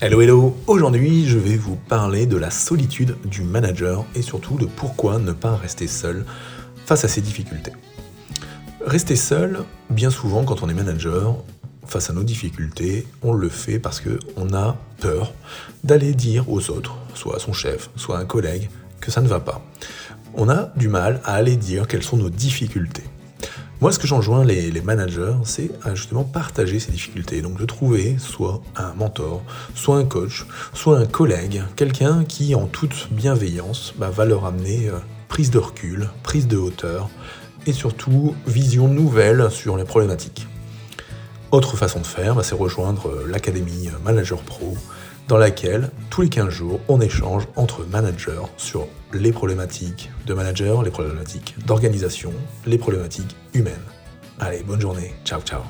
Hello hello, aujourd'hui je vais vous parler de la solitude du manager et surtout de pourquoi ne pas rester seul face à ces difficultés. Rester seul, bien souvent quand on est manager, face à nos difficultés, on le fait parce qu'on a peur d'aller dire aux autres, soit à son chef, soit à un collègue, que ça ne va pas. On a du mal à aller dire quelles sont nos difficultés. Moi, ce que j'enjoins les, managers, c'est à justement partager ces difficultés. Donc de trouver soit un mentor, soit un coach, soit un collègue, quelqu'un qui, en toute bienveillance, bah, va leur amener euh, prise de recul, prise de hauteur et surtout vision nouvelle sur les problématiques. Autre façon de faire, bah, c'est rejoindre euh, l'académie Manager Pro, dans laquelle tous les 15 jours, on échange entre managers sur les problématiques de manager, les problématiques d'organisation, les problématiques humaines. Allez, bonne journée, ciao ciao